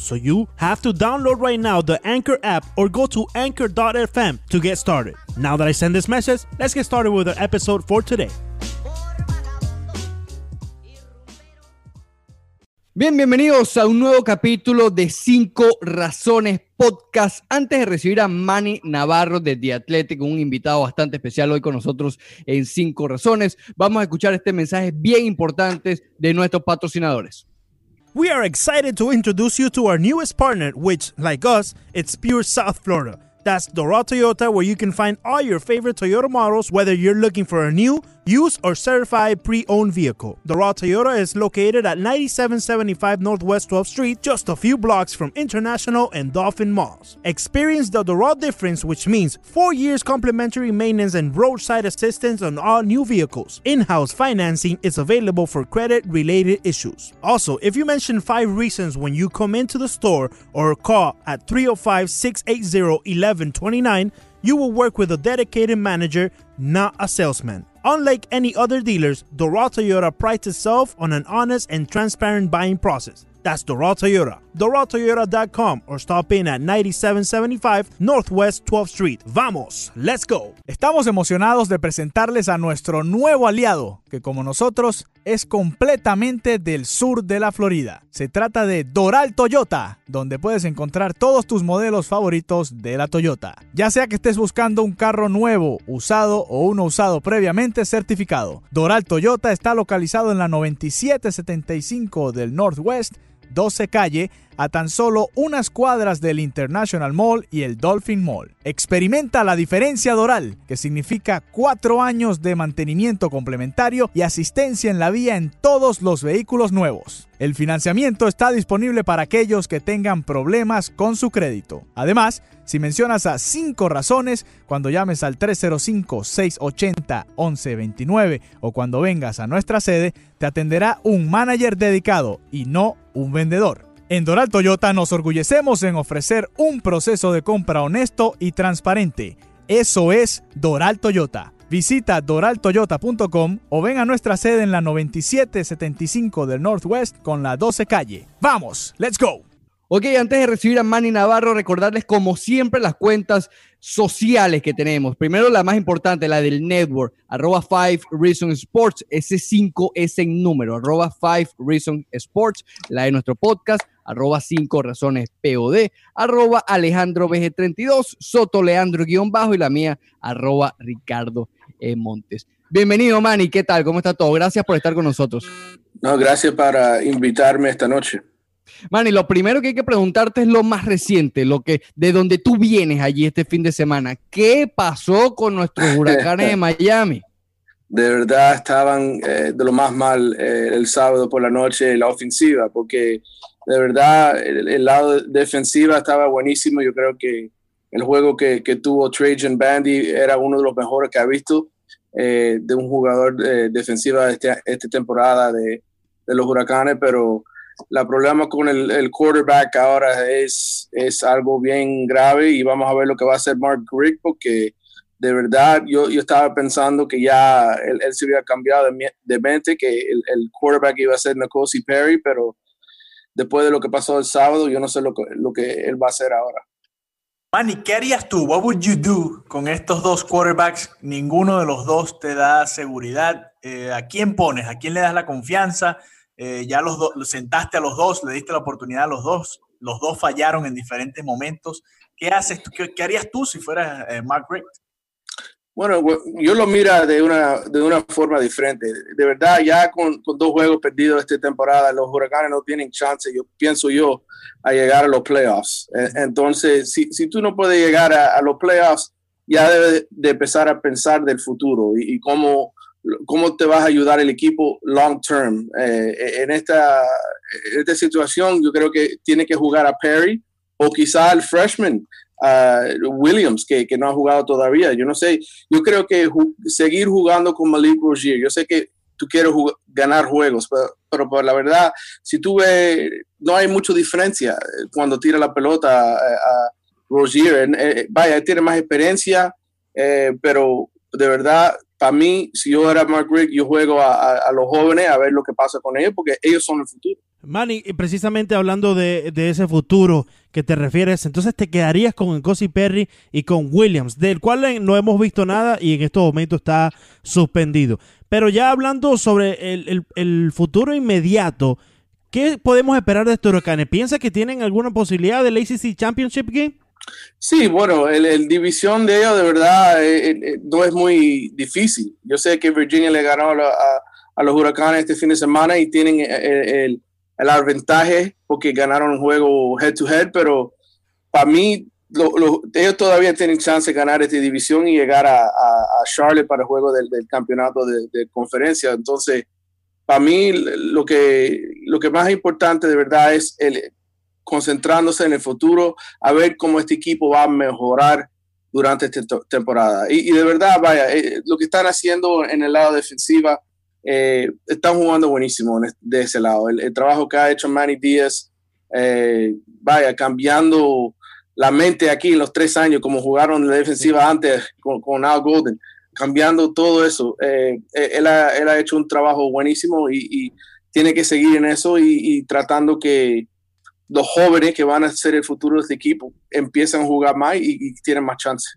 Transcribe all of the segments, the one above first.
So you have to download right now the Anchor app or go to anchor.fm to get started. Now that I send this message, let's get started with our episode for today. Bien, bienvenidos a un nuevo capítulo de 5 Razones Podcast. Antes de recibir a Manny Navarro de The Athletic, un invitado bastante especial hoy con nosotros en 5 Razones, vamos a escuchar este mensaje bien importante de nuestros patrocinadores. We are excited to introduce you to our newest partner, which, like us, it's pure South Florida. That's Doral Toyota, where you can find all your favorite Toyota models, whether you're looking for a new, used, or certified pre owned vehicle. Doral Toyota is located at 9775 Northwest 12th Street, just a few blocks from International and Dolphin Malls. Experience the Doral difference, which means four years complimentary maintenance and roadside assistance on all new vehicles. In house financing is available for credit related issues. Also, if you mention five reasons when you come into the store or call at 305 680 1129, you will work with a dedicated manager, not a salesman. Unlike any other dealers, Doral Toyota prides itself on an honest and transparent buying process. That's Doral Toyota. DoralToyota.com or stop in at 9775 Northwest 12th Street. Vamos, let's go. Estamos emocionados de presentarles a nuestro nuevo aliado, que como nosotros es completamente del sur de la Florida. Se trata de Doral Toyota, donde puedes encontrar todos tus modelos favoritos de la Toyota. Ya sea que estés buscando un carro nuevo, usado o uno usado previamente certificado. Doral Toyota está localizado en la 9775 del Northwest 12 calle a tan solo unas cuadras del International Mall y el Dolphin Mall. Experimenta la diferencia Doral, que significa cuatro años de mantenimiento complementario y asistencia en la vía en todos los vehículos nuevos. El financiamiento está disponible para aquellos que tengan problemas con su crédito. Además, si mencionas a 5 razones cuando llames al 305-680-1129 o cuando vengas a nuestra sede, te atenderá un manager dedicado y no un vendedor. En Doral Toyota nos orgullecemos en ofrecer un proceso de compra honesto y transparente. Eso es Doral Toyota. Visita doraltoyota.com o ven a nuestra sede en la 9775 del Northwest con la 12 calle. ¡Vamos! ¡Let's go! Ok, antes de recibir a Manny Navarro, recordarles como siempre las cuentas sociales que tenemos. Primero la más importante, la del network, arroba 5 Reason Sports, ese 5 es en número, arroba 5 Reason Sports, la de nuestro podcast, arroba 5 razones POD, arroba Alejandro BG32, Soto Leandro guion bajo y la mía, arroba Ricardo e. Montes. Bienvenido, Manny, ¿qué tal? ¿Cómo está todo? Gracias por estar con nosotros. No, gracias para invitarme esta noche. Manny, lo primero que hay que preguntarte es lo más reciente, lo que de donde tú vienes allí este fin de semana. ¿Qué pasó con nuestros huracanes de Miami? De verdad estaban eh, de lo más mal eh, el sábado por la noche la ofensiva, porque de verdad el, lado defensiva estaba buenísimo. Yo creo que el juego que, que tuvo Trajan Bandy era uno de los mejores que ha visto eh, de un jugador defensiva de este, esta temporada de, de los huracanes, pero la problema con el, quarterback ahora es, es algo bien grave y vamos a ver lo que va a hacer Mark Rick porque de verdad yo, yo estaba pensando que ya él, se había cambiado de, de mente, que el, el, quarterback iba a ser Nicosi Perry, pero después de lo que pasó el sábado, yo no sé lo que, él va a hacer ahora. Manny, ¿qué harías tú? What would you do con estos dos quarterbacks? Ninguno de los dos te da seguridad. Eh, ¿A quién pones? ¿A quién le das la confianza? Eh, ya los, los sentaste a los dos, le diste la oportunidad a los dos, los dos fallaron en diferentes momentos. ¿Qué haces? ¿Qué, qué harías tú si fueras eh, Mark Richt? Bueno, yo lo mira de una, de una forma diferente. De verdad, ya con, con, dos juegos perdidos esta temporada, los huracanes no tienen chance, yo pienso yo, a llegar a los playoffs. Entonces, si, si tú no puedes llegar a, a los playoffs, ya debes de empezar a pensar del futuro y, y cómo cómo te vas a ayudar el equipo long term. Eh, en, esta, en esta situación yo creo que tiene que jugar a Perry o quizá el freshman Williams, que, que, no ha jugado todavía. Yo no sé, yo creo que seguir jugando con Malik Rozier, yo sé que tú quieres ganar juegos, pero, pero, pues, la verdad, si tú ves, no hay mucha diferencia cuando tira la pelota a, Rozier. Eh, vaya, tiene más experiencia, eh, pero de verdad, para mí, si yo era Mark Rick, yo juego a, a, los jóvenes a ver lo que pasa con ellos, porque ellos son el futuro. Manny, precisamente hablando de, de, ese futuro que te refieres, entonces te quedarías con Cosi Perry y con Williams, del cual no hemos visto nada y en estos momentos está suspendido. Pero ya hablando sobre el, el, futuro inmediato, ¿qué podemos esperar de estos huracanes? ¿Piensa que tienen alguna posibilidad del ACC Championship Game? Sí, bueno, el, división de ellos de verdad eh, eh, eh, no es muy difícil. Yo sé que Virginia le ganó a, a, los huracanes este fin de semana y tienen el, el, el porque ganaron un juego head to head, pero para mí ellos todavía tienen chance de ganar esta división y llegar a, a Charlotte para el juego del, del campeonato de, de, conferencia. Entonces, para mí lo que, lo que más importante de verdad es el, concentrándose en el futuro, a ver cómo este equipo va a mejorar durante esta temporada. Y, de verdad, vaya, eh, lo que están haciendo en el lado defensiva, eh, están jugando buenísimo de ese lado. El, trabajo que ha hecho Manny Díaz, eh, vaya, cambiando la mente aquí en los tres años, como jugaron la defensiva antes con, Al Golden, cambiando todo eso. él, ha, hecho un trabajo buenísimo y, tiene que seguir en eso y tratando que, los jóvenes que van a ser el futuro de este equipo empiezan a jugar más y, tienen más chance.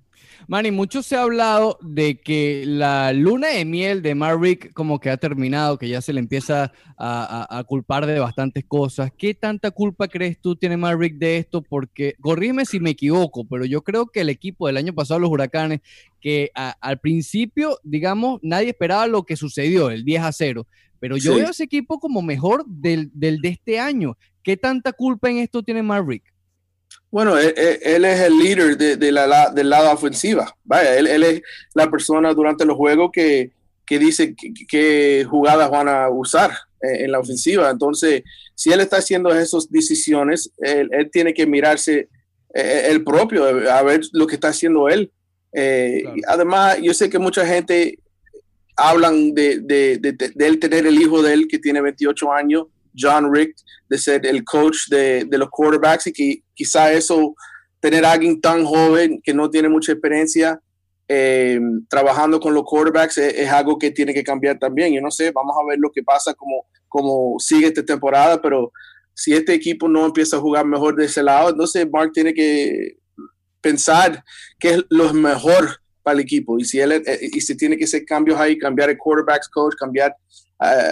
Manny, mucho se ha hablado de que la luna de miel de Marrick como que ha terminado, que ya se le empieza a, culpar de bastantes cosas. ¿Qué tanta culpa crees tú tiene Marrick de esto? Porque, corrígeme si me equivoco, pero yo creo que el equipo del año pasado, los Huracanes, que al principio, digamos, nadie esperaba lo que sucedió, el 10 a 0, pero yo veo ese equipo como mejor del, del, de este año. ¿Qué tanta culpa en esto tiene Marrick? Bueno, él, es el líder de, la, del lado ofensiva. Vaya, él, es la persona durante los juegos que, dice qué jugadas van a usar en, la ofensiva. Entonces, si él está haciendo esas decisiones, él, tiene que mirarse eh, el propio, a ver lo que está haciendo él. Eh, además, yo sé que mucha gente hablan de, de, él tener el hijo de él que tiene 28 años John Rick de ser el coach de, los quarterbacks y que quizá eso, tener alguien tan joven que no tiene mucha experiencia eh, trabajando con los quarterbacks es, algo que tiene que cambiar también. Yo no sé, vamos a ver lo que pasa, como, como sigue esta temporada, pero si este equipo no empieza a jugar mejor de ese lado, entonces Mark tiene que pensar qué es lo mejor para el equipo y si él eh, y si tiene que hacer cambios ahí, cambiar el quarterbacks coach, cambiar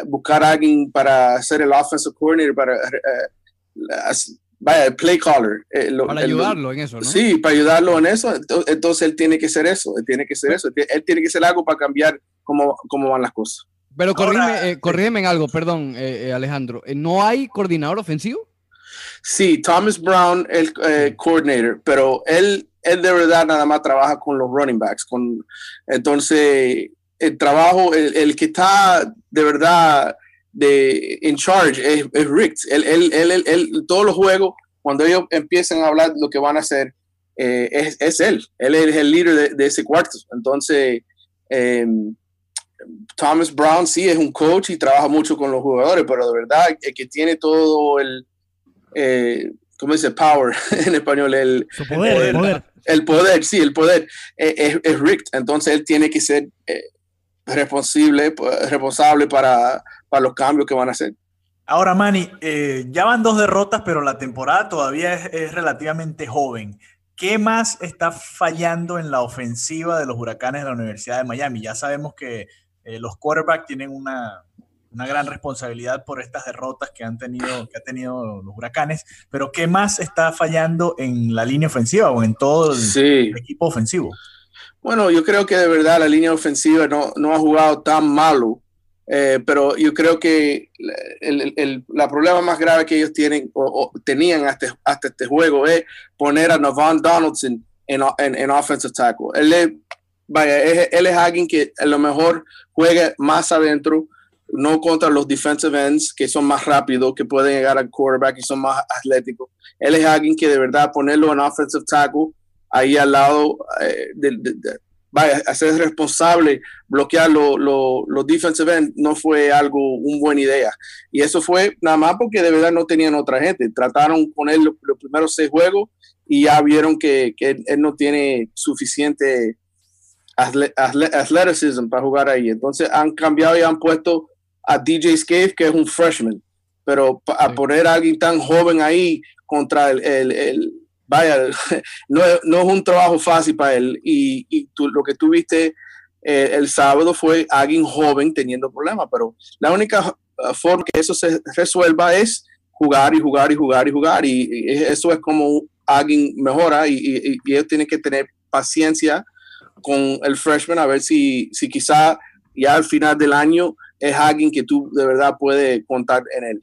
buscar a alguien para ser el offensive coordinator, para uh, vaya, el play caller. Eh, para ayudarlo en eso, ¿no? Sí, para ayudarlo en eso. Entonces él tiene que ser eso, él tiene que ser eso. Él tiene que ser algo para cambiar cómo, cómo van las cosas. Pero corrígeme, eh, en algo, perdón, eh, Alejandro. ¿No hay coordinador ofensivo? Sí, Thomas Brown, el coordinator, pero él, él de verdad nada más trabaja con los running backs. Con, entonces, el trabajo, el, que está de verdad de in charge es, Rick. Él, él, él, todos los juegos, cuando ellos empiezan a hablar lo que van a hacer, eh, es, es, él. Él es el líder de, ese cuarto. Entonces, em, Thomas Brown sí es un coach y trabaja mucho con los jugadores, pero de verdad el que tiene todo el, eh, ¿cómo dice? Power en español. El, poder, el, poder, sí, el poder eh, es, es, Rick. Entonces él tiene que ser responsable, responsable para, para los cambios que van a hacer. Ahora, Manny, eh, ya van dos derrotas, pero la temporada todavía es, relativamente joven. ¿Qué más está fallando en la ofensiva de los huracanes de la Universidad de Miami? Ya sabemos que eh, los quarterbacks tienen una, una, gran responsabilidad por estas derrotas que han tenido, que ha tenido los huracanes, pero ¿qué más está fallando en la línea ofensiva o en todo el equipo ofensivo? Bueno, yo creo que de verdad la línea ofensiva no, no ha jugado tan malo, eh, pero yo creo que el, el, la problema más grave que ellos tienen o, tenían hasta, hasta, este juego es poner a Navon Donaldson en, en, en offensive tackle. Él es vaya, él es alguien que a lo mejor juega más adentro, no contra los defensive ends que son más rápidos, que pueden llegar al quarterback y son más atléticos. Él es alguien que de verdad ponerlo en offensive tackle ahí al lado, eh, de, vaya, hacer responsable, bloquear los defensive ends no fue algo, una buena idea. Y eso fue nada más porque de verdad no tenían otra gente. Trataron con él los, primeros seis juegos y ya vieron que, que él no tiene suficiente athleticism para jugar ahí. Entonces han cambiado y han puesto a DJ Scave, que es un freshman. Pero a poner a alguien tan joven ahí contra el, el, vaya, no, es un trabajo fácil para él. Y, y tú, lo que tú viste eh, el sábado fue alguien joven teniendo problemas. Pero la única uh, forma que eso se resuelva es jugar y jugar y jugar y jugar. Y, eso es como alguien mejora y, y, y ellos tienen que tener paciencia con el freshman a ver si, si quizá ya al final del año es alguien que tú de verdad puedes contar en él.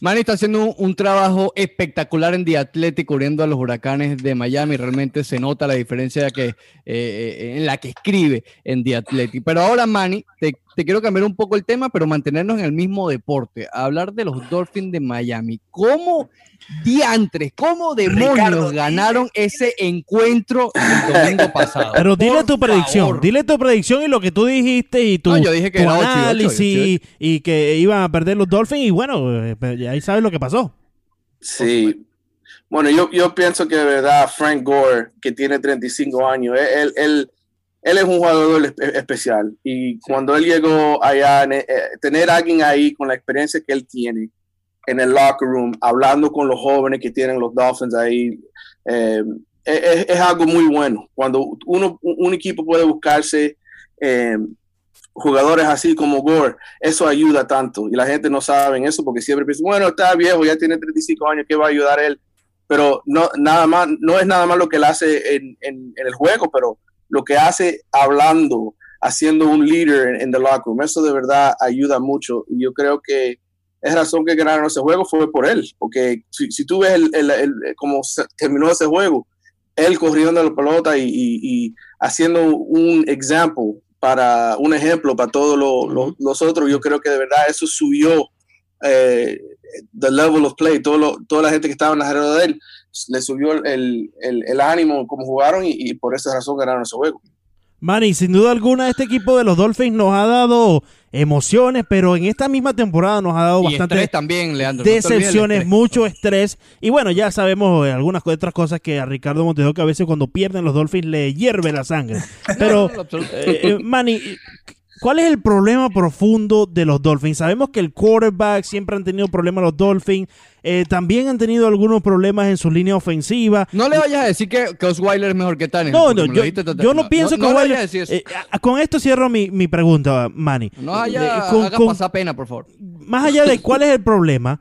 Manny está haciendo un, trabajo espectacular en The Athletic a los huracanes de Miami. Realmente se nota la diferencia que, eh, eh, en la que escribe en The Athletic. Pero ahora, Manny, te, te, quiero cambiar un poco el tema, pero mantenernos en el mismo deporte. hablar de los Dolphins de Miami. ¿Cómo diantres, cómo demonios ganaron ese encuentro el domingo pasado. Pero dile tu predicción, dile tu predicción y lo que tú dijiste y tu, yo dije que análisis y que iban a perder los Dolphins y bueno, eh, ahí sabes lo que pasó. Sí. Bueno, yo, yo pienso que de verdad Frank Gore, que tiene 35 años, él, él, él es un jugador especial y cuando él llegó allá, eh, tener a alguien ahí con la experiencia que él tiene, en el locker room, hablando con los jóvenes que tienen los Dolphins ahí. Eh, es, algo muy bueno. Cuando uno, un equipo puede buscarse eh, jugadores así como Gore, eso ayuda tanto. Y la gente no sabe eso porque siempre piensa, bueno, está viejo, ya tiene 35 años, ¿qué va a ayudar él? Pero no, nada más, no es nada más lo que él hace en, en, el juego, pero lo que hace hablando, haciendo un líder en, el locker room. Eso de verdad ayuda mucho. Y yo creo que es razón que ganaron ese juego fue por él, porque si, tú ves el, el, cómo terminó ese juego, él corriendo la pelota y, haciendo un ejemplo para un ejemplo para todos los, otros, yo creo que de verdad eso subió eh, the level of play, todo toda la gente que estaba en la alrededor de él le subió el, ánimo como jugaron y, y por esa razón ganaron ese juego. Manny, sin duda alguna este equipo de los Dolphins nos ha dado emociones, pero en esta misma temporada nos ha dado bastante también, Leandro. decepciones, mucho estrés. Y bueno, ya sabemos algunas otras cosas que a Ricardo Montejo que a veces cuando pierden los Dolphins le hierve la sangre. Pero, eh, eh, Manny, ¿Cuál es el problema profundo de los Dolphins? Sabemos que el quarterback siempre han tenido problemas los Dolphins. Eh, también han tenido algunos problemas en su línea ofensiva. No le vayas a decir que, Osweiler es mejor que Tannehill. No, no, yo, no pienso que Osweiler... Eh, con esto cierro mi, mi pregunta, Manny. No haya, haga pasar pena, por favor. Más allá de cuál es el problema,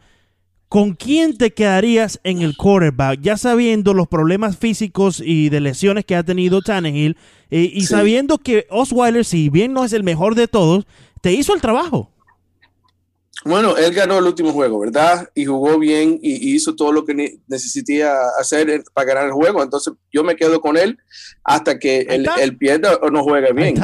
¿Con quién te quedarías en el quarterback? Ya sabiendo los problemas físicos y de lesiones que ha tenido Tannehill eh, y sabiendo que Osweiler, si bien no es el mejor de todos, te hizo el trabajo. Bueno, él ganó el último juego, ¿verdad? Y jugó bien y, hizo todo lo que necesitaba hacer para ganar el juego. Entonces yo me quedo con él hasta que él, pierda o no juega bien.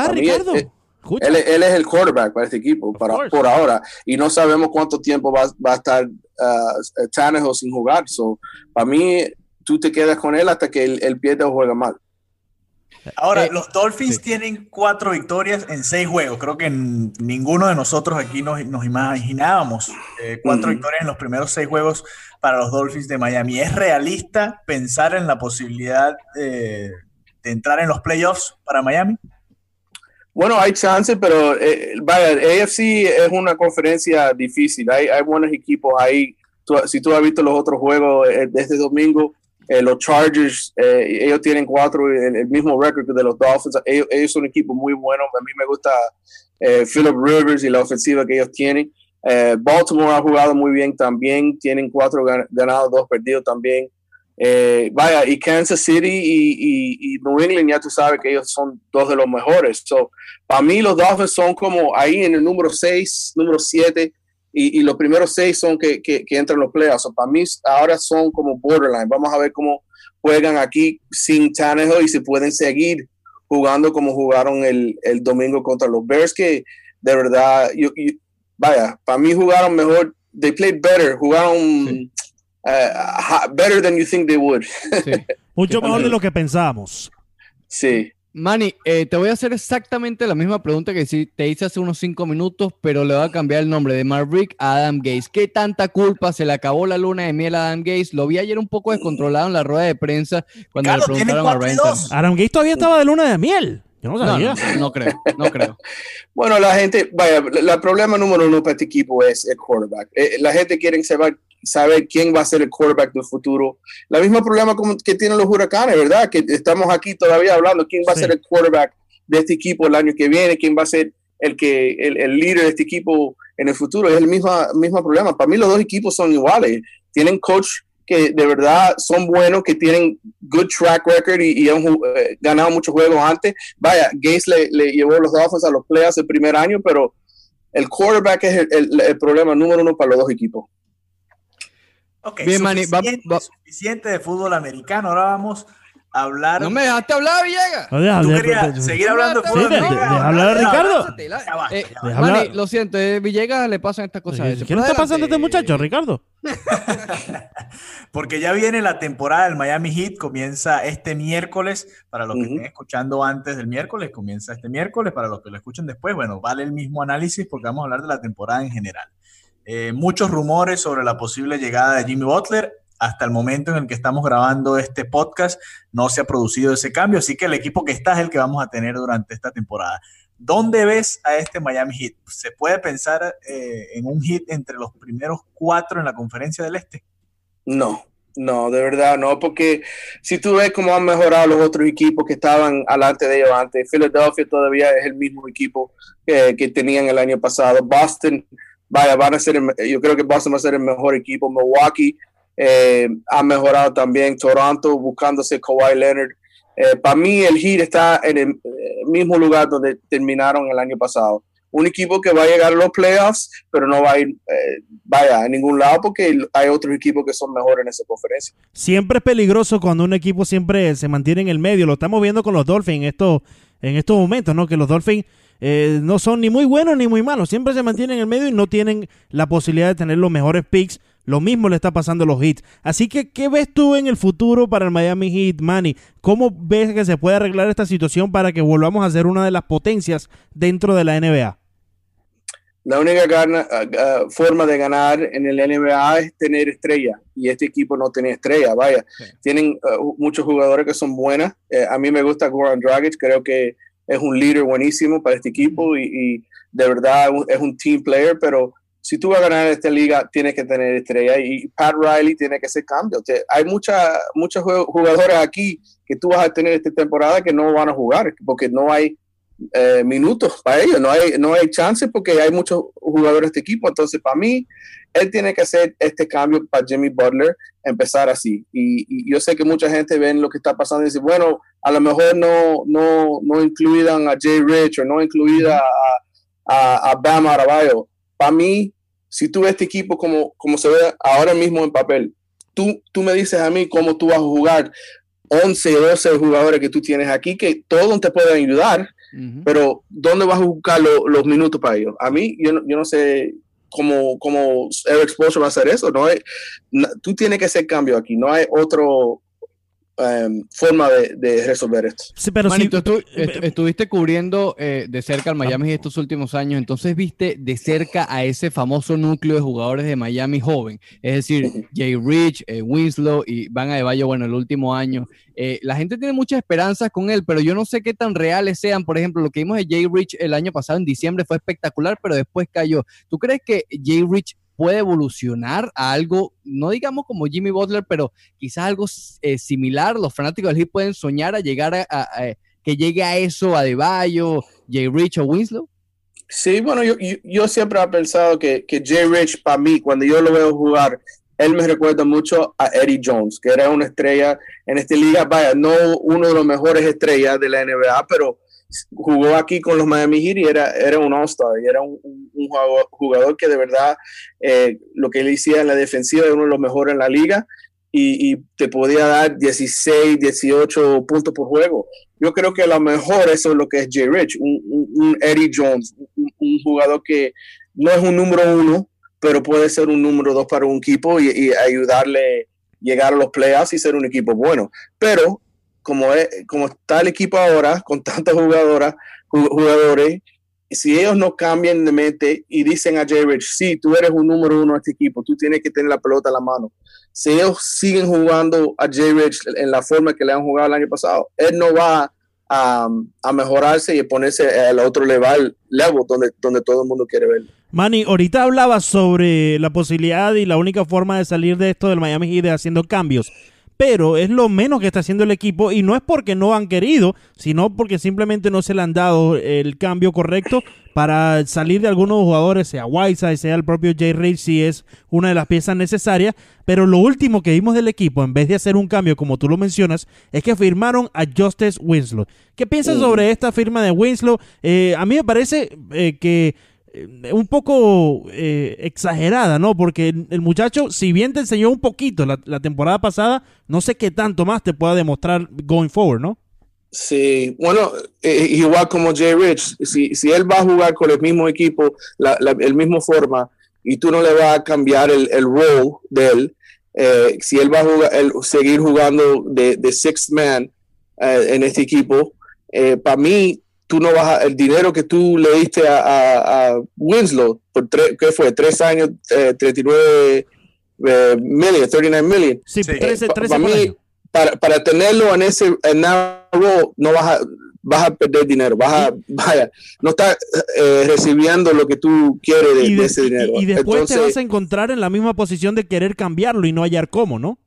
Él, él, es el quarterback para este equipo para, por ahora y no sabemos cuánto tiempo va, va a estar uh, Tannehill sin jugar. So, para mí, tú te quedas con él hasta que él, pierda o juega mal. Ahora, eh, los Dolphins tienen cuatro victorias en seis juegos. Creo que ninguno de nosotros aquí nos, nos imaginábamos eh, cuatro victorias en los primeros seis juegos para los Dolphins de Miami. ¿Es realista pensar en la posibilidad de entrar en los playoffs para Miami? Bueno, hay chance, pero eh, vaya, AFC es una conferencia difícil. Hay, hay buenos equipos ahí. si tú has visto los otros juegos eh, de este domingo, eh, los Chargers, ellos tienen cuatro, el, mismo récord de los Dolphins. Ellos, son un equipo muy bueno. A mí me gusta Philip Rivers y la ofensiva que ellos tienen. Baltimore ha jugado muy bien también. Tienen cuatro ganados, dos perdidos también. Eh, vaya, y Kansas City y, New England, ya tú sabes que ellos son dos de los mejores. So, para mí, los Dolphins son como ahí en el número 6, número 7, y, los primeros 6 son que, que, entran los playoffs. para mí, ahora son como borderline. Vamos a ver cómo juegan aquí sin Tannehill y si pueden seguir jugando como jugaron el, el domingo contra los Bears, que de verdad, vaya, para mí jugaron mejor, they played better, jugaron uh, better than you think they would. Mucho mejor de lo que pensábamos. Sí. Manny, eh, te voy a hacer exactamente la misma pregunta que te hice hace unos cinco minutos, pero le voy a cambiar el nombre de Maverick a Adam Gates. ¿Qué tanta culpa se le acabó la luna de miel a Adam Gates? Lo vi ayer un poco descontrolado en la rueda de prensa cuando le preguntaron a Renton. Adam Gates todavía estaba de luna de miel. Yo no sabía. No, creo, no creo. bueno, la gente, vaya, el problema número uno para este equipo es el quarterback. Eh, la gente quiere saber saber quién va a ser el quarterback del futuro. La misma problema como que tienen los huracanes, ¿verdad? Que estamos aquí todavía hablando quién va a ser el quarterback de este equipo el año que viene, quién va a ser el que el, el líder de este equipo en el futuro. Es el mismo, mismo problema. Para mí los dos equipos son iguales. Tienen coach que de verdad son buenos, que tienen good track record y, han eh, ganado muchos juegos antes. Vaya, Gates le, le llevó los Dolphins a los playoffs el primer año, pero el quarterback es el, el problema número uno para los dos equipos. Ok, Bien, suficiente, va, suficiente de fútbol americano. Ahora vamos a hablar. No me dejaste hablar, Villegas. ¿Tú querías seguir hablando de fútbol americano? Deja hablar a Ricardo. Eh, Manny, lo siento, eh, Villegas le pasan estas cosas. ¿Qué le está pasando a este muchacho, Ricardo? Porque ya viene la temporada del Miami Heat, comienza este miércoles. Para los que estén escuchando antes del miércoles, comienza este miércoles. Para los que lo escuchen después, bueno, vale el mismo análisis porque vamos a hablar de la temporada en general. Eh, muchos rumores sobre la posible llegada de Jimmy Butler. Hasta el momento en el que estamos grabando este podcast no se ha producido ese cambio, así que el equipo que está es el que vamos a tener durante esta temporada. ¿Dónde ves a este Miami Heat? ¿Se puede pensar eh, en un Heat entre los primeros cuatro en la conferencia del Este? No, no, de verdad no, porque si tú ves cómo han mejorado los otros equipos que estaban alante de ellos antes, Philadelphia todavía es el mismo equipo que tenían el año pasado, Boston vaya, van a ser, yo creo que Boston va a ser el mejor equipo. Milwaukee eh, ha mejorado también. Toronto buscándose Kawhi Leonard. Eh, para mí el Heat está en el eh, mismo lugar donde terminaron el año pasado. Un equipo que va a llegar a los playoffs, pero no va a ir, vaya, a ningún lado porque hay otros equipos que son mejores en esa conferencia. Siempre es peligroso cuando un equipo siempre se mantiene en el medio. Lo estamos viendo con los Dolphins estos, en estos momentos, ¿no? Que los Dolphins eh, no son ni muy buenos ni muy malos. Siempre se mantienen en el medio y no tienen la posibilidad de tener los mejores picks. Lo mismo le está pasando a los Heat. Así que, ¿qué ves tú en el futuro para el Miami Heat, Manny? ¿Cómo ves que se puede arreglar esta situación para que volvamos a ser una de las potencias dentro de la NBA? La única ah, ah, forma de ganar en el NBA es tener estrella y este equipo no tiene estrella, vaya. Tienen ah, muchos jugadores que son buenas. Eh, a mí me gusta Goran Dragic, creo que es un líder buenísimo para este equipo y, de verdad es un team player, pero si tú vas a ganar esta liga, tienes que tener estrella y Pat Riley tiene que hacer cambios. hay mucha, muchos jugadores aquí que tú vas a tener esta temporada que no van a jugar porque no hay eh, minutos para ellos, no hay, no hay chance porque hay muchos jugadores de este equipo. Entonces, para mí, él tiene que hacer este cambio para Jimmy Butler, empezar así. Y, yo sé que mucha gente ve lo que está pasando y dice, bueno, a lo mejor no, no, no incluidan a Jay Rich o no incluida a, a, a Bam Arabayo. Para mí, si tú ves este equipo como, como se ve ahora mismo en papel, tú, tú me dices a mí cómo tú vas a jugar 11, 12 jugadores que tú tienes aquí, que todos te pueden ayudar, pero ¿dónde vas a buscar los minutos para ellos? A mí, yo yo no sé como, como Eric Spoelstra va a hacer eso. No hay, tú tienes que hacer cambio aquí. No hay otro, Em, forma de, resolver esto. Sí, pero si, tú estuviste cubriendo eh, de cerca al Miami estos últimos años, entonces viste de cerca a ese famoso núcleo de jugadores de Miami joven, es decir, Jay Rich, eh, Winslow y Van Adebayo, bueno, el último año. Eh, la gente tiene muchas esperanzas con él, pero yo no sé qué tan reales sean. Por ejemplo, lo que vimos de Jay Rich el año pasado en diciembre fue espectacular, pero después cayó. ¿Tú crees que Jay Rich puede evolucionar a algo, no digamos como Jimmy Butler, pero quizás algo eh, similar. Los fanáticos del Heat pueden soñar a llegar a, que llegue a eso a DeBayo, Jay Rich o Winslow. Sí, bueno, yo, yo, siempre he pensado que, que Jay Rich, para mí, cuando yo lo veo jugar, él me recuerda mucho a Eddie Jones, que era una estrella en esta liga, vaya, no uno de los mejores estrellas de la NBA, pero jugó aquí con los Miami Heat y era, era un All-Star y era un, jugador, que de verdad eh, lo que él hacía en la defensiva era uno de los mejores en la liga. y, te podía dar 16, 18 puntos por juego. Yo creo que a lo mejor eso es lo que es Jay Rich, un, Eddie Jones, un, jugador que no es un número uno, pero puede ser un número dos para un equipo y, ayudarle a llegar a los playoffs y ser un equipo bueno. Pero como, es, como está el equipo ahora, con tantas jugadoras, jugadores, si ellos no cambian de mente y dicen a Jay Rich, sí, tú eres un número uno de este equipo, tú tienes que tener la pelota en la mano. Si ellos siguen jugando a Jay Rich en la forma que le han jugado el año pasado, él no va a, mejorarse y ponerse al otro level, level donde, donde todo el mundo quiere ver. Manny, ahorita hablabas sobre la posibilidad y la única forma de salir de esto del Miami Heat haciendo cambios pero es lo menos que está haciendo el equipo y no es porque no han querido, sino porque simplemente no se le han dado el cambio correcto para salir de algunos jugadores, sea Whiteside, sea el propio Jay Reid, si es una de las piezas necesarias. Pero lo último que vimos del equipo, en vez de hacer un cambio como tú lo mencionas, es que firmaron a Justice Winslow. ¿Qué piensas sobre esta firma de Winslow? Eh, a mí me parece eh, que un poco eh, exagerada, ¿no? Porque el muchacho, si bien te enseñó un poquito la, temporada pasada, no sé qué tanto más te pueda demostrar going forward, ¿no? Sí, bueno, eh, igual como Jay Rich, si, si, él va a jugar con el mismo equipo, la, el mismo forma, y tú no le vas a cambiar el, el role de él, si él va a jugar, seguir jugando de, de sixth man en este equipo, para mí tú no vas a, el dinero que tú le diste a, a, Winslow por tres, ¿qué fue? Tres años, eh, 39 eh, million, 39 million. Sí, 13, 13 para, mí, para, para, tenerlo en ese en role, no vas a, vas a perder dinero, vas a, vaya, no estás eh, recibiendo lo que tú quieres de, de, ese dinero. Y, y después te vas a encontrar en la misma posición de querer cambiarlo y no hallar cómo, ¿no?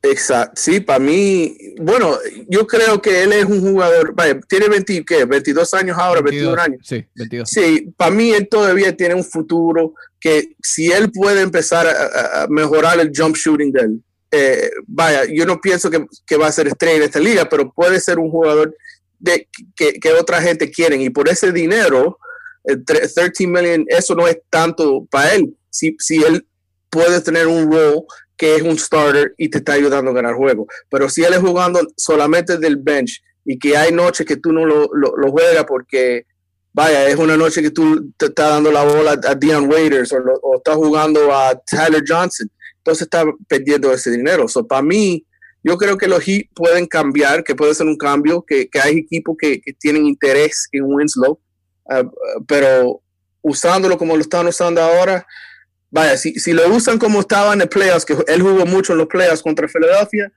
Exacto, sí, para mí, bueno, yo creo que él es un jugador, tiene 20, ¿qué? 22 años ahora, 22, años. Sí, 22. Sí, para mí él todavía tiene un futuro que si él puede empezar a, mejorar el jump shooting de él, eh, vaya, yo no pienso que, que, va a ser estrella en esta liga, pero puede ser un jugador de, que, que otra gente quiere y por ese dinero, el 13 million, eso no es tanto para él. Si, si él puede tener un rol que es un starter y te está ayudando a ganar juego. Pero si él es jugando solamente del bench y que hay noches que tú no lo, lo, juegas porque, vaya, es una noche que tú te estás dando la bola a Dion Waiters o, o estás jugando a Tyler Johnson, entonces estás perdiendo ese dinero. So, para mí, yo creo que los Heat pueden cambiar, que puede ser un cambio, que, hay equipos que, que, tienen interés en Winslow, uh, pero usándolo como lo están usando ahora, vaya, si, si lo usan como estaba en el playoffs, que él jugó mucho en los playoffs contra Filadelfia,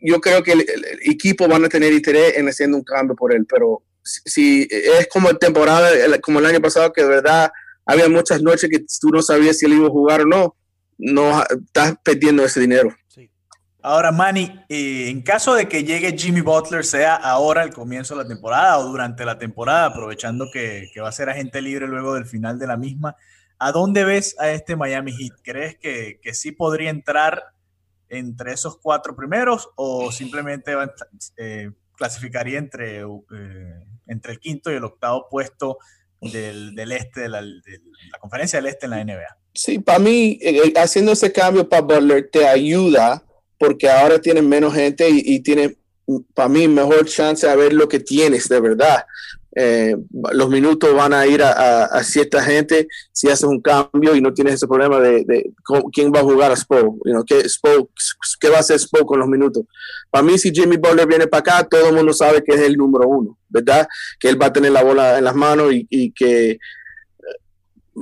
yo creo que el, equipo van a tener interés en haciendo un cambio por él, pero si, es como temporada, como el año pasado, que de verdad había muchas noches que tú no sabías si él iba a jugar o no, no estás perdiendo ese dinero. Ahora, Manny, eh, en caso de que llegue Jimmy Butler, sea ahora el comienzo de la temporada o durante la temporada, aprovechando que, que va a ser agente libre luego del final de la misma, ¿A dónde ves a este Miami Heat? ¿Crees que, que sí podría entrar entre esos cuatro primeros o simplemente eh, clasificaría entre, eh, entre el quinto y el octavo puesto del, del este, de la, conferencia del este en la NBA? Sí, para mí, eh, haciendo ese cambio para Butler te ayuda porque ahora tienen menos gente y, y tiene, para mí, mejor chance de ver lo que tienes de verdad. Eh, los minutos van a ir a, cierta gente si haces un cambio y no tienes ese problema de, quién va a jugar a Spo, ¿qué, ¿qué, va a hacer Spo con los minutos. Para mí, si Jimmy Butler viene para acá, todo el mundo sabe que es el número uno, ¿verdad? Que él va a tener la bola en las manos y, que eh,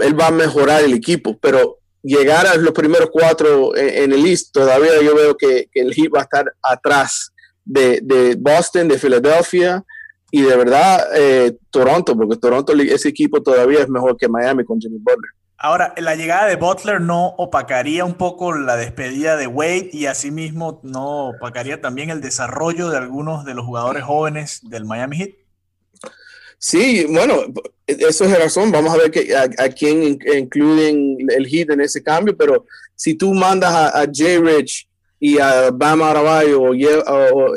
él va a mejorar el equipo, pero llegar a los primeros cuatro en, el East, todavía yo veo que, el Heat va a estar atrás de, de Boston, de Filadelfia, y de verdad eh, Toronto, porque Toronto, ese equipo todavía es mejor que Miami con Jimmy Butler. Ahora, la llegada de Butler no opacaría un poco la despedida de Wade y asimismo no opacaría también el desarrollo de algunos de los jugadores jóvenes del Miami Heat. Sí, bueno, eso es razón. Vamos a ver que, a, quién incluyen el Heat en ese cambio, pero si tú mandas a, Jay Rich y a Bam Arabayo o, o,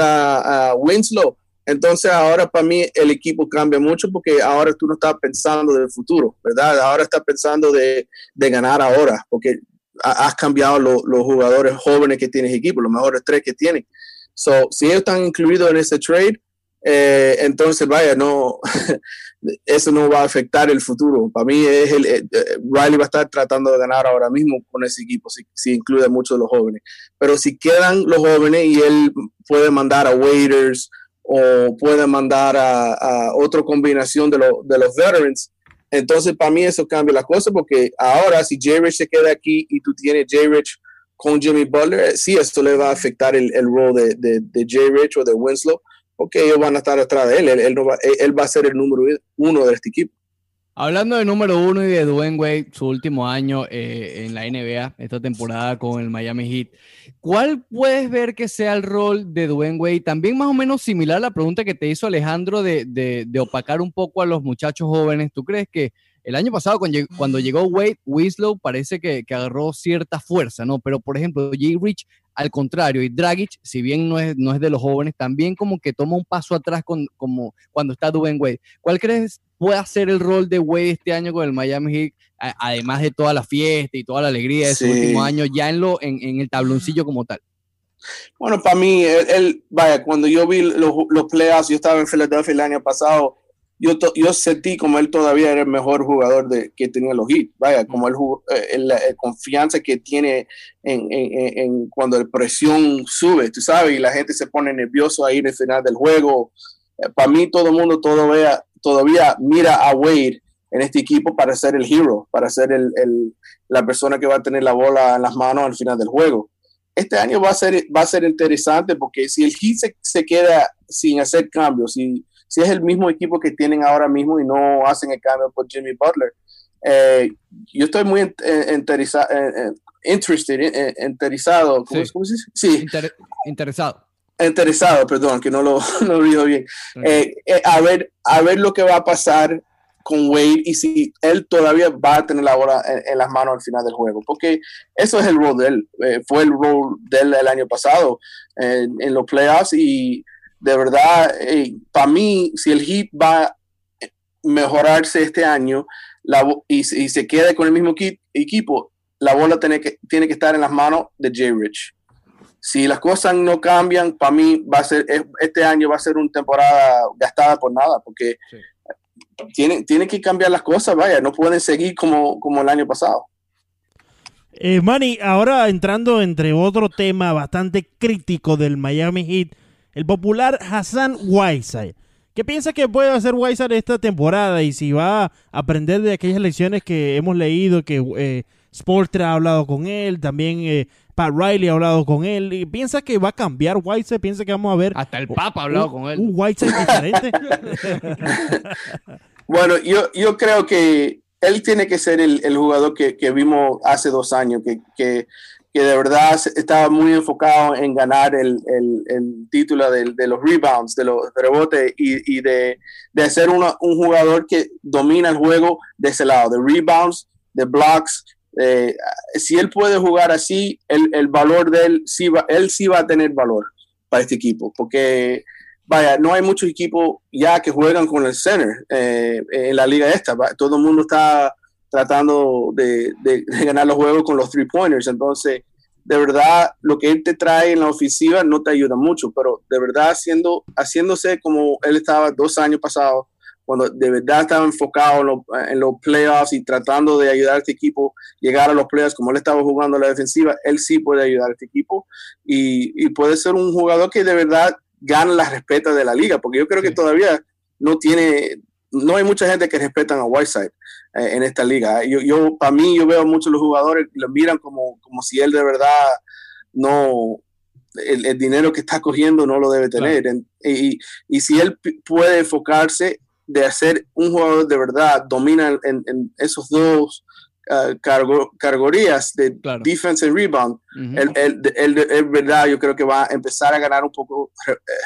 a Winslow, entonces ahora para mí el equipo cambia mucho porque ahora tú no estás pensando del futuro, ¿verdad? Ahora estás pensando de, ganar ahora, porque has cambiado los jugadores jóvenes que tienes equipo, los mejores tres que tienen. So, si ellos están incluidos en ese trade, eh, entonces vaya, no, eso no va a afectar el futuro. Para mí, es el, eh, Riley va a estar tratando de ganar ahora mismo con ese equipo, si, si, incluye muchos de los jóvenes. Pero si quedan los jóvenes y él puede mandar a Waiters o puede mandar a, otra combinación de, de los veterans, entonces para mí eso cambia la cosa porque ahora si J. Rich se queda aquí y tú tienes J. Rich con Jimmy Butler, sí, esto le va a afectar el, rol de, de. Rich o de Winslow porque ellos van a estar atrás de él. Él, va, él va a ser el número uno de este equipo. Hablando de número uno y de Dwayne Wade, su último año eh, en la NBA, esta temporada con el Miami Heat, ¿cuál puedes ver que sea el rol de Dwayne Wade? También más o menos similar a la pregunta que te hizo Alejandro de, de, de opacar un poco a los muchachos jóvenes. ¿Tú crees que el año pasado, cuando llegó Wade, Winslow parece que, agarró cierta fuerza, ¿no? Pero, por ejemplo, Jay Rich, al contrario, y Dragic, si bien no es, no es de los jóvenes, también como que toma un paso atrás con, como cuando está Dwayne Wade. ¿Cuál crees puede ser el rol de Wade este año con el Miami Heat, además de toda la fiesta y toda la alegría de su último año, ya en, lo, en, el tabloncillo como tal? Bueno, para mí, él, vaya, cuando yo vi los, los playoffs, yo estaba en Philadelphia el año pasado, yo, yo sentí como él todavía era el mejor jugador de, que tenía los Heat. Vaya, como él, eh, la confianza que tiene en, en, en, cuando la presión sube, tú sabes, y la gente se pone nervioso ahí en el final del juego. Eh, para mí, todo el mundo todavía, todavía mira a Wade en este equipo para ser el hero, para ser el, el, la persona que va a tener la bola en las manos al final del juego. Este año va a ser, va a ser interesante porque si el Heat se, se queda sin hacer cambios, si si es el mismo equipo que tienen ahora mismo y no hacen el cambio por Jimmy Butler. Eh, yo estoy muy interesado, interesado, ¿cómo, se dice? Sí. interesado. Interesado, perdón, que no lo, no lo bien. Eh, eh, a, ver, a ver lo que va a pasar con Wade y si él todavía va a tener la bola en, las manos al final del juego, porque eso es el rol de él, fue el rol de él el año pasado en los playoffs y de verdad, para mí, si el Heat va a mejorarse este año y, se queda con el mismo equipo, la bola tiene que, tiene que estar en las manos de Jay Rich. Si las cosas no cambian, para mí va a ser, este año va a ser una temporada gastada por nada, porque tienen tiene que cambiar las cosas, vaya, no pueden seguir como, como el año pasado. Eh, Manny, ahora entrando entre otro tema bastante crítico del Miami Heat, el popular Hassan Whiteside. ¿Qué piensa que puede hacer Whiteside esta temporada y si va a aprender de aquellas lecciones que hemos leído, que eh, ha hablado con él, también eh, Pat Riley ha hablado con él? ¿Y ¿Piensa que va a cambiar Whiteside? ¿Piensa que vamos a ver... Hasta el Papa ha hablado con él. Un Whiteside diferente. bueno, yo, yo creo que él tiene que ser el, jugador que, vimos hace dos años, que, que, que de verdad estaba muy enfocado en ganar el, el, título de, de, los rebounds, de los rebotes y, y de, de, ser un jugador que domina el juego de ese lado, de rebounds, de blocks. Eh, si él puede jugar así, el, valor de él sí, va, él sí va a tener valor para este equipo, porque vaya, no hay muchos equipos ya que juegan con el center eh, en la liga esta. Todo el mundo está tratando de, ganar los juegos con los three pointers. Entonces, de verdad, lo que él te trae en la ofensiva no te ayuda mucho, pero de verdad, haciendo, haciéndose como él estaba dos años pasados, cuando de verdad estaba enfocado en, los playoffs y tratando de ayudar a este equipo a llegar a los playoffs como él estaba jugando la defensiva, él sí puede ayudar a este equipo y, puede ser un jugador que de verdad gana la respeta de la liga, porque yo creo que todavía no tiene, no hay mucha gente que respetan a Whiteside. Eh, en esta liga. Yo, yo para mí, yo veo muchos los jugadores lo miran como, como si él de verdad no, el, dinero que está cogiendo no lo debe tener. y, y, si él puede enfocarse de hacer un jugador de verdad, domina en, en esos dos uh, categorías de defense y rebound, él, es verdad, yo creo que va a empezar a ganar un poco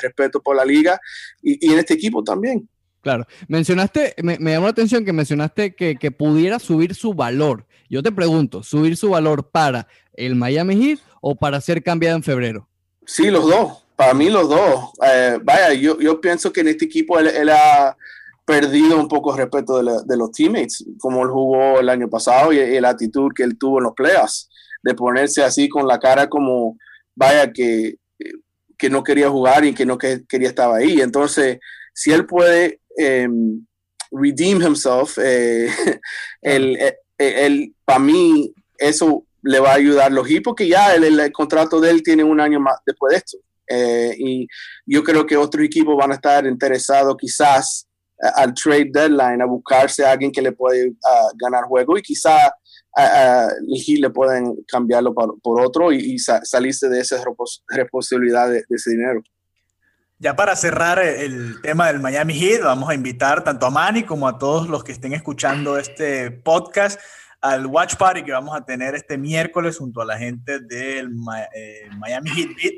respeto por la liga y, y en este equipo también. Claro. Mencionaste, me, llamó la atención que mencionaste que, pudiera subir su valor. Yo te pregunto, ¿subir su valor para el Miami Heat o para ser cambiado en febrero? Sí, los dos. Para mí los dos. Eh, vaya, yo, yo pienso que en este equipo él, ha perdido un poco el respeto de, los teammates, como él jugó el año pasado y, la actitud que él tuvo en los playoffs. de ponerse así con la cara como, vaya, que, que no quería jugar y que no quería estar ahí. Entonces, si él puede em, redeem himself, eh, el, el, para mí eso le va a ayudar los Heat porque ya el, contrato de él tiene un año más después de esto. Eh, y yo creo que otros equipos van a estar interesados quizás al trade deadline a buscarse a alguien que le puede ganar juego y quizás el Heat le pueden cambiarlo por, otro y, salirse de esa responsabilidad de, ese dinero. Ya para cerrar el tema del Miami Heat, vamos a invitar tanto a Manny como a todos los que estén escuchando este podcast al Watch Party que vamos a tener este miércoles junto a la gente del eh, Miami Heat Beat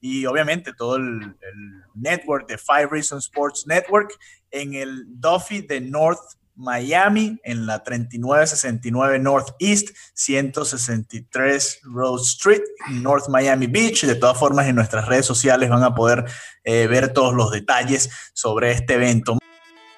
y obviamente todo el, network de Five Reasons Sports Network en el Duffy de North Miami en la 3969 Northeast 163 Road Street, North Miami Beach. De todas formas, en nuestras redes sociales van a poder eh, ver todos los detalles sobre este evento.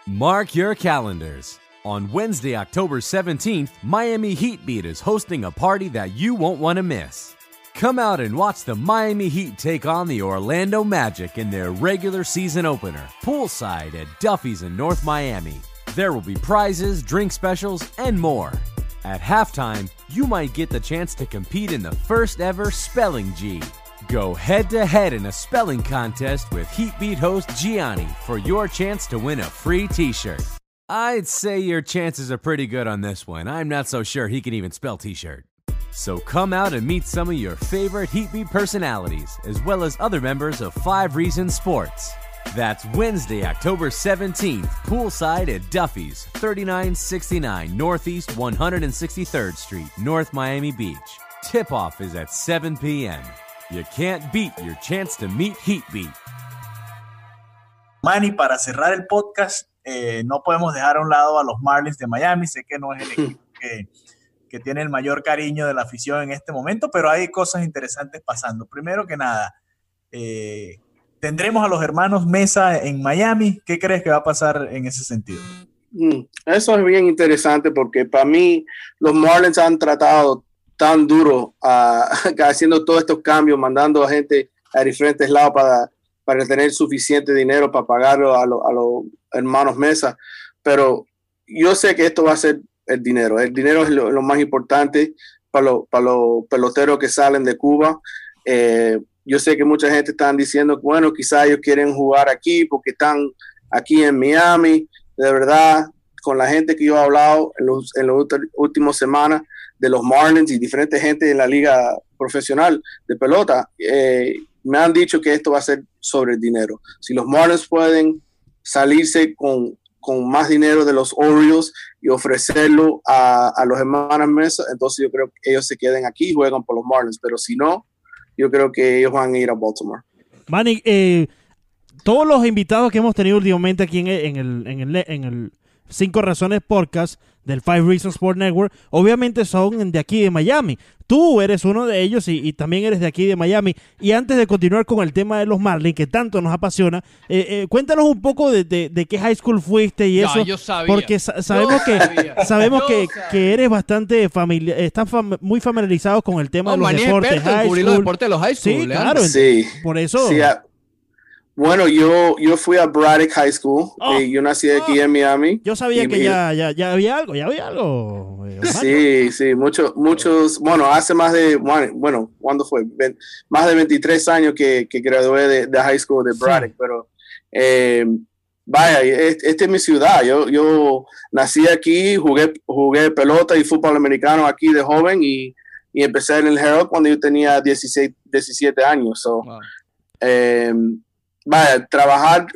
Mark your calendars. On Wednesday, October 17th, Miami Heat Beat is hosting a party that you won't want to miss. Come out and watch the Miami Heat take on the Orlando Magic in their regular season opener, poolside at Duffy's in North Miami. There will be prizes, drink specials, and more. At halftime, you might get the chance to compete in the first ever Spelling G. Go head to head in a spelling contest with Heat Beat host Gianni for your chance to win a free t shirt. I'd say your chances are pretty good on this one. I'm not so sure he can even spell t shirt. So come out and meet some of your favorite Heatbeat personalities, as well as other members of Five Reasons Sports. That's Wednesday, October 17th, poolside at Duffy's, 3969 Northeast 163rd Street, North Miami Beach. Tip off is at 7 p.m. You can't beat your chance to meet Heatbeat. Manny, para cerrar el podcast, Eh, no podemos dejar a un lado a los Marlins de Miami. Sé que no es el equipo que, que, tiene el mayor cariño de la afición en este momento, pero hay cosas interesantes pasando. Primero que nada, eh, tendremos a los hermanos Mesa en Miami. ¿Qué crees que va a pasar en ese sentido? Mm, eso es bien interesante porque para mí los Marlins han tratado tan duro haciendo todos estos cambios, mandando a gente a diferentes lados para para tener suficiente dinero para pagarlo a, los hermanos Mesa, pero yo sé que esto va a ser el dinero. El dinero es lo, más importante para, para los peloteros que salen de Cuba. Eh, yo sé que mucha gente está diciendo, bueno, quizás ellos quieren jugar aquí porque están aquí en Miami. De verdad, con la gente que yo he hablado en las en últimas semanas de los Marlins y diferentes gente en la liga profesional de pelota, eh, me han dicho que esto va a ser sobre el dinero. Si los Marlins pueden salirse con, con más dinero de los Orioles y ofrecerlo a, a, los hermanos Mesa, entonces yo creo que ellos se queden aquí y juegan por los Marlins. Pero si no, yo creo que ellos van a ir a Baltimore. Manny, eh, todos los invitados que hemos tenido últimamente aquí en el, en el, en el Cinco Razones Podcast del Five Reasons Sport Network, obviamente son de aquí de Miami. Tú eres uno de ellos y, también eres de aquí de Miami. Y antes de continuar con el tema de los Marlins, que tanto nos apasiona, eh, eh, cuéntanos un poco de, qué high school fuiste y eso. Porque sabemos que sabemos que, eres bastante familiar, estás muy familiarizado con el tema de los deportes. High school. los deportes de los high school. Sí, claro. Sí. Por eso. Bueno, yo, yo fui a Braddock High School. Oh, y yo nací aquí oh. en Miami. Yo sabía que ya, ya, ya, había algo, ya había algo. Eh, sí, sí, muchos, muchos, bueno, hace más de, bueno, ¿cuándo fue? Más de 23 años que, que gradué de, de, high school de Braddock, pero eh, vaya, esta es mi ciudad. Yo, yo nací aquí, jugué, jugué pelota y fútbol americano aquí de joven y, y empecé en el Herald cuando yo tenía 16, 17 años. So, vaya, trabajar,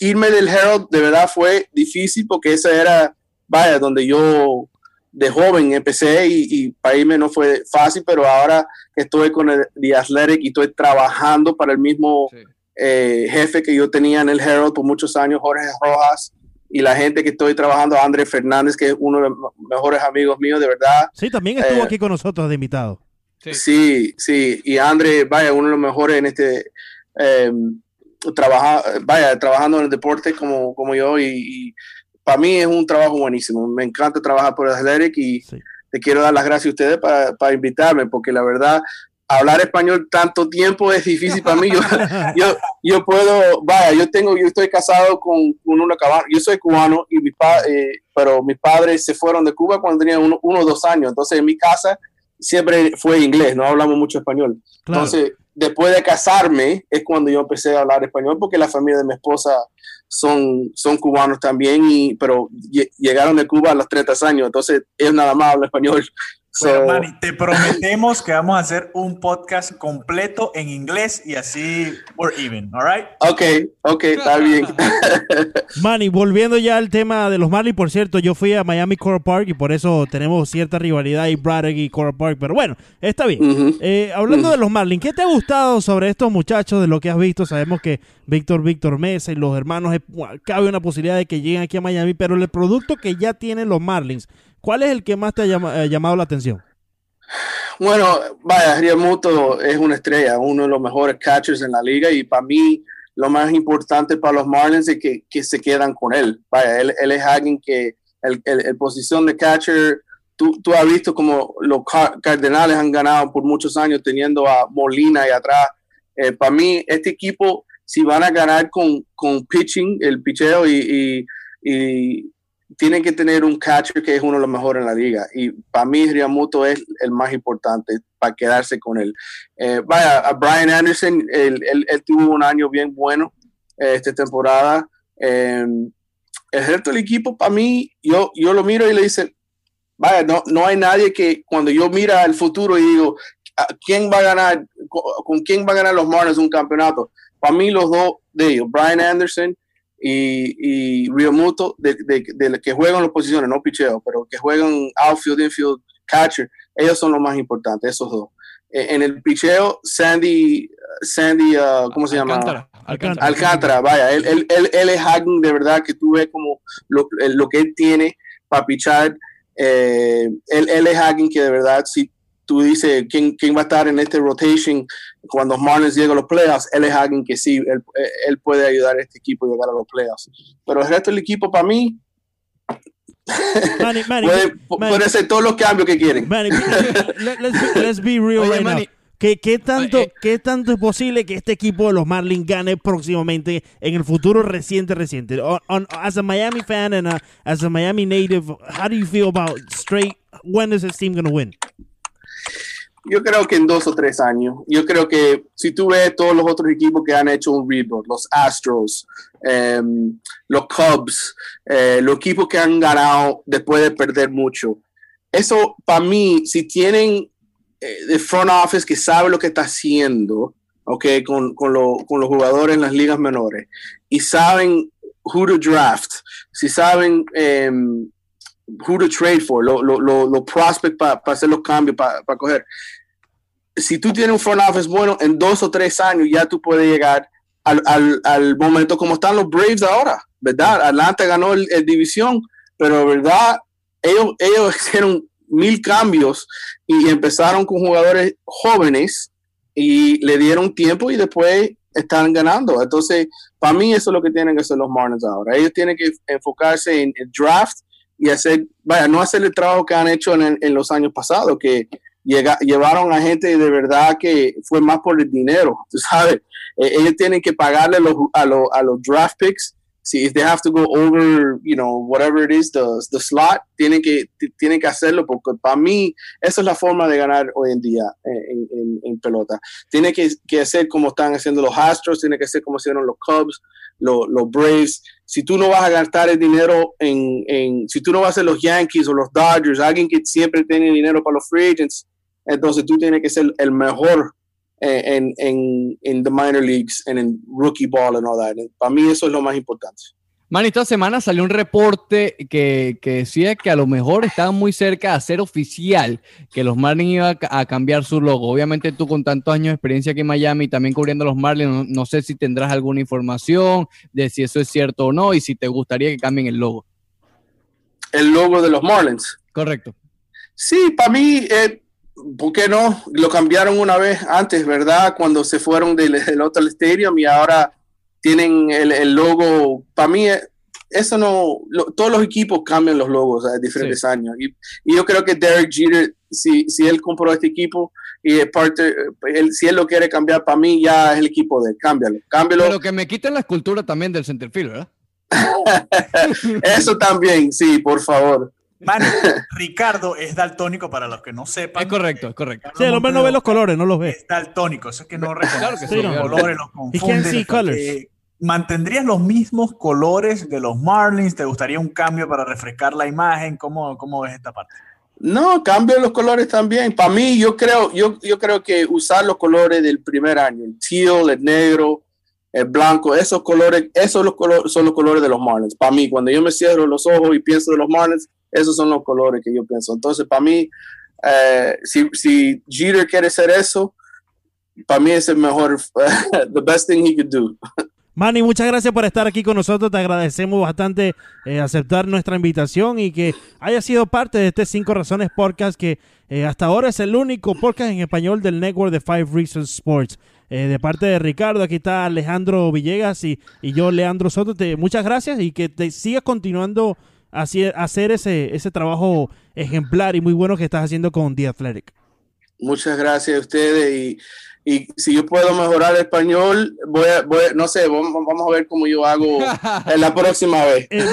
irme del Herald de verdad fue difícil porque esa era, vaya, donde yo de joven empecé y, para irme no fue fácil, pero ahora que estoy con el The Athletic y estoy trabajando para el mismo eh, jefe que yo tenía en el Herald por muchos años, Jorge Rojas, y la gente que estoy trabajando, André Fernández, que es uno de los mejores amigos míos, de verdad. Sí, también estuvo eh, aquí con nosotros de invitado. Sí. sí, y André, vaya, uno de los mejores en este... Eh, trabaja, vaya, trabajando en el deporte como, como yo y, para mí es un trabajo buenísimo. Me encanta trabajar por el Athletic y te quiero dar las gracias a ustedes para, para invitarme, porque la verdad, hablar español tanto tiempo es difícil para mí. Yo, yo, puedo, vaya, yo tengo, yo estoy casado con, con una cabana, yo soy cubano, y mi pa, eh, pero mis padres se fueron de Cuba cuando tenían uno, o dos años, entonces en mi casa siempre fue inglés, no hablamos mucho español. Entonces, después de casarme es cuando yo empecé a hablar español, porque la familia de mi esposa son, son cubanos también, y, pero llegaron de Cuba a los 30 años, entonces él nada más habla español. Bueno, Manny, te prometemos que vamos a hacer un podcast completo en inglés y así we're even, all right? Ok, ok, está bien. Manny, volviendo ya al tema de los Marlins, por cierto, yo fui a Miami Coral Park y por eso tenemos cierta rivalidad y Braddock y Coral Park, pero bueno, está bien. Eh, hablando de los Marlins, ¿qué te ha gustado sobre estos muchachos de lo que has visto? Sabemos que Víctor Víctor Mesa y los hermanos, cabe una posibilidad de que lleguen aquí a Miami, pero el producto que ya tienen los Marlins, ¿Cuál es el que más te ha eh, llamado la atención? Bueno, vaya, Riamuto es una estrella, uno de los mejores catchers en la liga y para mí lo más importante para los Marlins es que, que se quedan con él. Vaya, él, él es alguien que el, el, posición de catcher, tú, tú, has visto como los Cardenales han ganado por muchos años teniendo a Molina y atrás. Eh, para mí, este equipo, si van a ganar con, con pitching, el picheo y, y tienen que tener un catcher que es uno de los mejores en la liga. Y para mí, Riamuto es el más importante para quedarse con él. Eh, vaya, a Brian Anderson, él, tuvo un año bien bueno eh, esta temporada. Em, el resto del equipo, para mí, yo, yo lo miro y le dice, vaya, no, no hay nadie que cuando yo mira el futuro y digo, ¿quién va a ganar, con, quién va a ganar los Marlins un campeonato? Para mí, los dos de ellos, Brian Anderson y, y Ryomuto, de, de, que juegan las posiciones, no picheo, pero que juegan outfield, infield, catcher, ellos son los más importantes, esos dos. E, en el picheo, Sandy, Sandy, uh, ¿cómo se llama? Alcántara. Alcántara. vaya, él, él, él, es alguien de verdad que tú ves como lo, lo que él tiene para pichar. Eh, él, él, es alguien que de verdad, si tú dices quién, quién va a estar en este rotation cuando Marlins llega a los playoffs, él es alguien que sí, él, él puede ayudar a este equipo a llegar a los playoffs. Pero el resto del equipo, para mí, Manny, Manny, puede, Manny, puede, hacer todos los cambios que quieren. let's, be, let's, be, real right now. ¿Qué, qué, tanto, eh, ¿Qué tanto es posible que este equipo de los Marlins gane próximamente en el futuro reciente, reciente? On, on, as a Miami fan and a, as a Miami native, how do you feel about straight, when is this team going to win? Yo creo que en dos o tres años. Yo creo que si tú ves todos los otros equipos que han hecho un rebuild, los Astros, em, los Cubs, eh, los equipos que han ganado después de perder mucho, eso para mí, si tienen el eh, front office que sabe lo que está haciendo, okay, con, con, con los jugadores en las ligas menores y saben who to draft, si saben um, who to trade for, los lo, lo, lo prospects para hacer los cambios, para coger. Si tú tienes un front office bueno, en dos o tres años ya tú puedes llegar al, al, al momento como están los Braves ahora, ¿verdad? Atlanta ganó el, división, pero verdad, ellos, ellos hicieron mil cambios y empezaron con jugadores jóvenes y le dieron tiempo y después están ganando. Entonces, para mí eso es lo que tienen que hacer los Marlins ahora. Ellos tienen que enfocarse en el draft y hacer, vaya, no hacer el trabajo que han hecho en, en los años pasados, que llega, llevaron a gente de verdad que fue más por el dinero, tú sabes. Eh, ellos tienen que pagarle los, a, los, a los draft picks. Si they have to go over, you know, whatever it is, the, the slot, tienen que, tienen que hacerlo porque para mí esa es la forma de ganar hoy en día en, en, en pelota. Tiene que, que hacer como están haciendo los Astros, tiene que hacer como hicieron los Cubs, los, los Braves si tú no vas a gastar el dinero en, en, si tú no vas a ser los Yankees o los Dodgers, alguien que siempre tiene dinero para los free agents, entonces tú tienes que ser el mejor eh, en, en, en the minor leagues, en rookie ball and all that. Para mí eso es lo más importante. Man, esta semana salió un reporte que, que, decía que a lo mejor estaban muy cerca de hacer oficial que los Marlins iban a, cambiar su logo. Obviamente tú con tantos años de experiencia aquí en Miami, también cubriendo los Marlins, no, sé si tendrás alguna información de si eso es cierto o no y si te gustaría que cambien el logo. El logo de los Marlins. Correcto. Sí, para mí, eh, ¿por qué no? Lo cambiaron una vez antes, ¿verdad? Cuando se fueron del, del Hotel Stadium y ahora tienen el, logo, para mí, eh, eso no, todos los equipos cambian los logos a diferentes años. Y, yo creo que Derek Jeter, si, si él compró este equipo y es parte, él, si él lo quiere cambiar para mí, ya es el equipo de él. Cámbialo, cámbialo. Pero que me quiten la escultura también del centerfield, ¿verdad? eso también, sí, por favor. Ricardo es daltónico para los que no sepan. Es correcto, es correcto. Sí, el hombre no ve los colores, no los ve. Es daltónico, eso es que no reconoce que los colores, los confunde. ¿Mantendrías los mismos colores de los Marlins? ¿Te gustaría un cambio para refrescar la imagen? ¿Cómo, cómo ves esta parte? No, cambio los colores también. Para mí, yo creo, yo, yo creo que usar los colores del primer año, el teal, el negro, el blanco, esos colores, esos los colores, son los colores de los Marlins. Para mí, cuando yo me cierro los ojos y pienso de los Marlins, esos son los colores que yo pienso. Entonces, para mí, eh, si, si Jeter quiere hacer eso, para mí es el mejor, the best thing he could do. Manny, muchas gracias por estar aquí con nosotros. Te agradecemos bastante eh, aceptar nuestra invitación y que haya sido parte de este Cinco Razones Podcast, que eh, hasta ahora es el único podcast en español del network de Five Reasons Sports. Eh, de parte de Ricardo, aquí está Alejandro Villegas y, y yo, Leandro Soto. Te, muchas gracias y que te sigas continuando a hacer ese, ese trabajo ejemplar y muy bueno que estás haciendo con The Athletic. Muchas gracias a ustedes y y si yo puedo mejorar el español, voy a, voy no sé, vamos, a ver cómo yo hago en la próxima vez. Eh,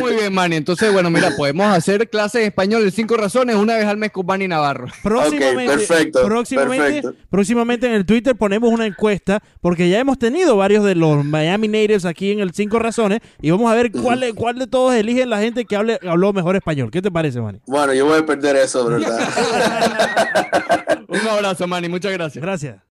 muy bien, Manny. Entonces, bueno, mira, podemos hacer clases de español de cinco razones una vez al mes con Manny Navarro. Próximamente, perfecto, próximamente, próximamente en el Twitter ponemos una encuesta, porque ya hemos tenido varios de los Miami Natives aquí en el cinco razones, y vamos a ver cuál, cuál de todos eligen la gente que hable, habló mejor español. ¿Qué te parece, Manny? Bueno, yo voy a perder eso, ¿verdad? Un abrazo, Manny. Muchas gracias. Gracias.